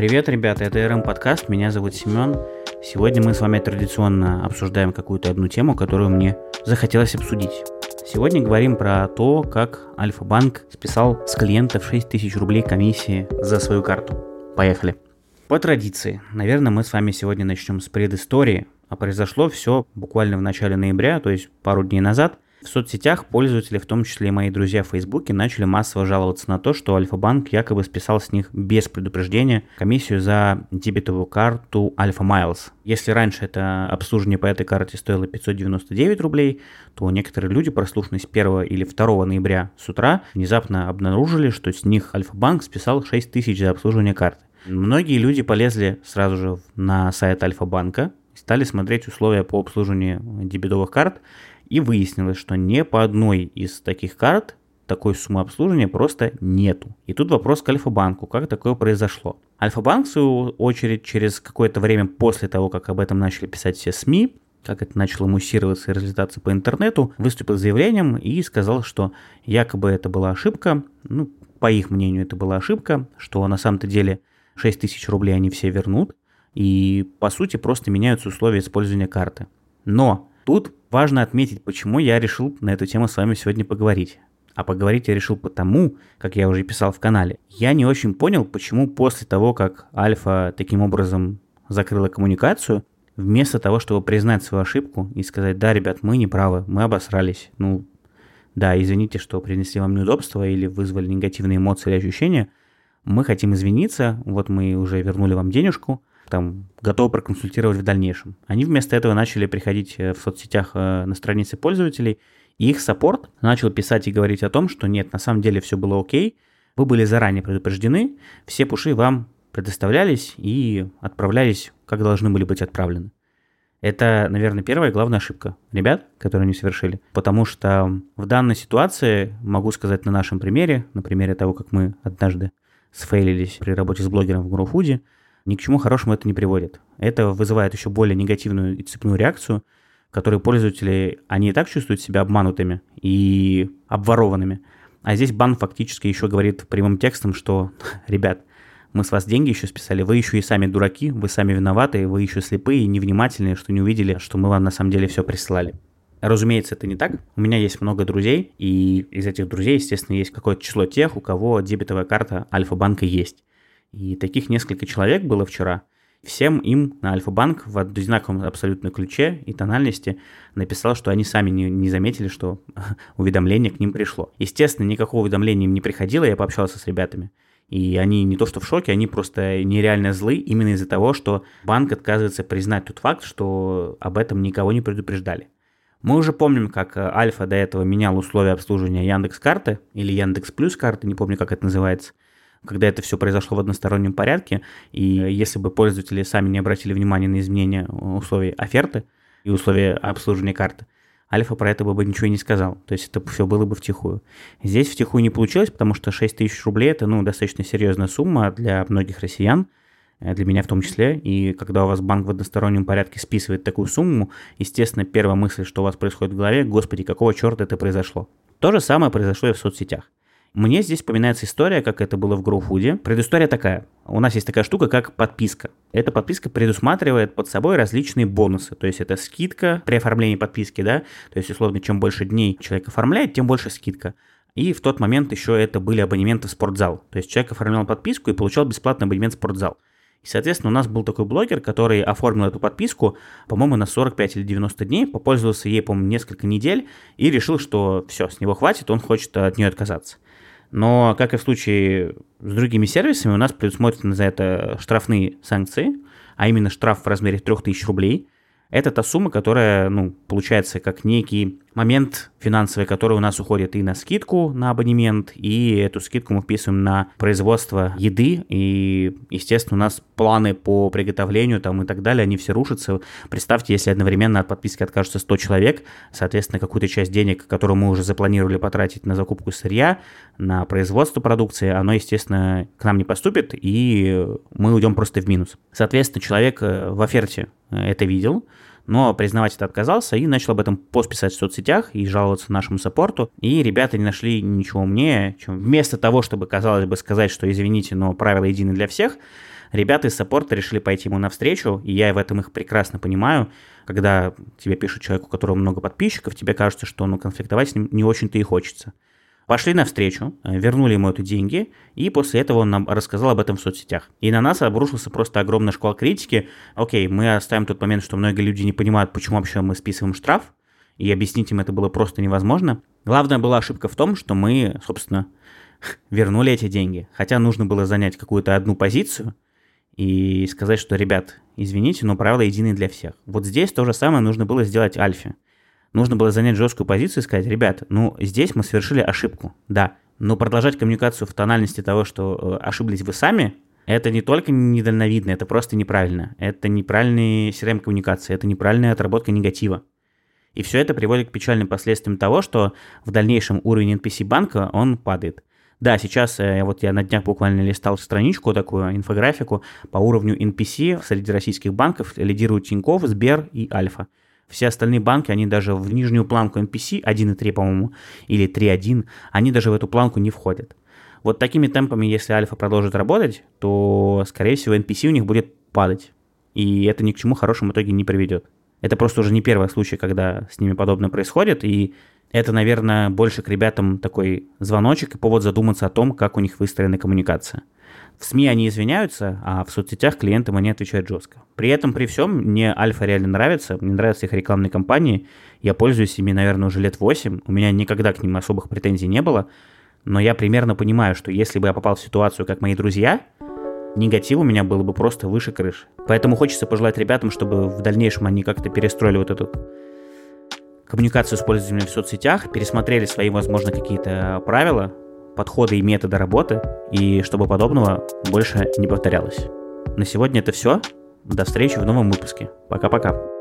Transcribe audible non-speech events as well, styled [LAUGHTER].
Привет, ребята, это РМ подкаст, меня зовут Семен. Сегодня мы с вами традиционно обсуждаем какую-то одну тему, которую мне захотелось обсудить. Сегодня говорим про то, как Альфа-банк списал с клиентов 6 тысяч рублей комиссии за свою карту. Поехали. По традиции, наверное, мы с вами сегодня начнем с предыстории, а произошло все буквально в начале ноября, то есть пару дней назад – в соцсетях пользователи, в том числе и мои друзья в Фейсбуке, начали массово жаловаться на то, что Альфа-банк якобы списал с них без предупреждения комиссию за дебетовую карту Альфа Miles. Если раньше это обслуживание по этой карте стоило 599 рублей, то некоторые люди, прослушанные с 1 или 2 ноября с утра, внезапно обнаружили, что с них Альфа-банк списал 6 тысяч за обслуживание карты. Многие люди полезли сразу же на сайт Альфа-банка, стали смотреть условия по обслуживанию дебетовых карт и выяснилось, что ни по одной из таких карт такой суммы обслуживания просто нету. И тут вопрос к Альфа-банку, как такое произошло. Альфа-банк, в свою очередь, через какое-то время после того, как об этом начали писать все СМИ, как это начало муссироваться и разлетаться по интернету, выступил с заявлением и сказал, что якобы это была ошибка, ну, по их мнению, это была ошибка, что на самом-то деле 6 тысяч рублей они все вернут, и по сути просто меняются условия использования карты. Но Тут важно отметить, почему я решил на эту тему с вами сегодня поговорить. А поговорить я решил потому, как я уже писал в канале. Я не очень понял, почему после того, как Альфа таким образом закрыла коммуникацию, вместо того, чтобы признать свою ошибку и сказать, да, ребят, мы не правы, мы обосрались, ну, да, извините, что принесли вам неудобства или вызвали негативные эмоции или ощущения, мы хотим извиниться, вот мы уже вернули вам денежку, там готовы проконсультировать в дальнейшем. Они вместо этого начали приходить э, в соцсетях э, на страницы пользователей, и их саппорт начал писать и говорить о том, что нет, на самом деле все было окей, вы были заранее предупреждены, все пуши вам предоставлялись и отправлялись, как должны были быть отправлены. Это, наверное, первая главная ошибка ребят, которые они совершили. Потому что в данной ситуации, могу сказать на нашем примере, на примере того, как мы однажды сфейлились при работе с блогером в GrowFood, ни к чему хорошему это не приводит. Это вызывает еще более негативную и цепную реакцию, в которой пользователи, они и так чувствуют себя обманутыми и обворованными. А здесь бан фактически еще говорит прямым текстом, что, [LAUGHS] ребят, мы с вас деньги еще списали, вы еще и сами дураки, вы сами виноваты, вы еще слепые и невнимательные, что не увидели, что мы вам на самом деле все присылали. Разумеется, это не так. У меня есть много друзей, и из этих друзей, естественно, есть какое-то число тех, у кого дебетовая карта Альфа-банка есть. И таких несколько человек было вчера. Всем им на Альфа-банк в одинаковом абсолютно ключе и тональности написал, что они сами не, не заметили, что [LAUGHS] уведомление к ним пришло. Естественно, никакого уведомления им не приходило, я пообщался с ребятами. И они не то что в шоке, они просто нереально злы именно из-за того, что банк отказывается признать тот факт, что об этом никого не предупреждали. Мы уже помним, как Альфа до этого менял условия обслуживания Яндекс карты или Яндекс Плюс карты, не помню, как это называется – когда это все произошло в одностороннем порядке, и если бы пользователи сами не обратили внимания на изменения условий оферты и условия обслуживания карты, Альфа про это бы ничего и не сказал. То есть это все было бы втихую. Здесь втихую не получилось, потому что 6 тысяч рублей – это ну, достаточно серьезная сумма для многих россиян, э, для меня в том числе. И когда у вас банк в одностороннем порядке списывает такую сумму, естественно, первая мысль, что у вас происходит в голове – господи, какого черта это произошло? То же самое произошло и в соцсетях. Мне здесь вспоминается история, как это было в GrowFood. Предыстория такая. У нас есть такая штука, как подписка. Эта подписка предусматривает под собой различные бонусы. То есть это скидка при оформлении подписки, да. То есть, условно, чем больше дней человек оформляет, тем больше скидка. И в тот момент еще это были абонементы в спортзал. То есть человек оформлял подписку и получал бесплатный абонемент в спортзал. И, соответственно, у нас был такой блогер, который оформил эту подписку, по-моему, на 45 или 90 дней, попользовался ей, по-моему, несколько недель и решил, что все, с него хватит, он хочет от нее отказаться. Но, как и в случае с другими сервисами, у нас предусмотрены за это штрафные санкции, а именно штраф в размере 3000 рублей. Это та сумма, которая, ну, получается как некий момент финансовый, который у нас уходит и на скидку на абонемент, и эту скидку мы вписываем на производство еды, и, естественно, у нас планы по приготовлению там и так далее, они все рушатся. Представьте, если одновременно от подписки откажутся 100 человек, соответственно, какую-то часть денег, которую мы уже запланировали потратить на закупку сырья, на производство продукции, оно, естественно, к нам не поступит, и мы уйдем просто в минус. Соответственно, человек э, в оферте э, это видел, но признавать это отказался и начал об этом пост писать в соцсетях и жаловаться нашему саппорту. И ребята не нашли ничего умнее, чем вместо того, чтобы, казалось бы, сказать, что извините, но правила едины для всех, ребята из саппорта решили пойти ему навстречу, и я в этом их прекрасно понимаю. Когда тебе пишет человек, у которого много подписчиков, тебе кажется, что ну, конфликтовать с ним не очень-то и хочется. Пошли навстречу, э, вернули ему эти деньги, и после этого он нам рассказал об этом в соцсетях. И на нас обрушился просто огромный шквал критики. Окей, мы оставим тот момент, что многие люди не понимают, почему вообще мы списываем штраф, и объяснить им это было просто невозможно. Главная была ошибка в том, что мы, собственно, [LAUGHS] вернули эти деньги. Хотя нужно было занять какую-то одну позицию и сказать, что, ребят, извините, но правила едины для всех. Вот здесь то же самое нужно было сделать Альфе нужно было занять жесткую позицию и сказать, ребята, ну здесь мы совершили ошибку, да, но продолжать коммуникацию в тональности того, что э, ошиблись вы сами, это не только недальновидно, это просто неправильно. Это неправильная CRM-коммуникация, это неправильная отработка негатива. И все это приводит к печальным последствиям того, что в дальнейшем уровень NPC банка, он падает. Да, сейчас э, вот я на днях буквально листал страничку, такую инфографику по уровню NPC среди российских банков лидируют Тинькофф, Сбер и Альфа. Все остальные банки, они даже в нижнюю планку NPC 1.3, по-моему, или 3.1, они даже в эту планку не входят. Вот такими темпами, если альфа продолжит работать, то, скорее всего, NPC у них будет падать. И это ни к чему хорошему итоге не приведет. Это просто уже не первый случай, когда с ними подобное происходит, и это, наверное, больше к ребятам такой звоночек и повод задуматься о том, как у них выстроена коммуникация. В СМИ они извиняются, а в соцсетях клиентам они отвечают жестко. При этом, при всем, мне Альфа реально нравится, мне нравятся их рекламные кампании, я пользуюсь ими, наверное, уже лет 8, у меня никогда к ним особых претензий не было, но я примерно понимаю, что если бы я попал в ситуацию, как мои друзья, негатив у меня было бы просто выше крыши. Поэтому хочется пожелать ребятам, чтобы в дальнейшем они как-то перестроили вот эту коммуникацию с пользователями в соцсетях, пересмотрели свои, возможно, какие-то правила, подходы и методы работы, и чтобы подобного больше не повторялось. На сегодня это все. До встречи в новом выпуске. Пока-пока.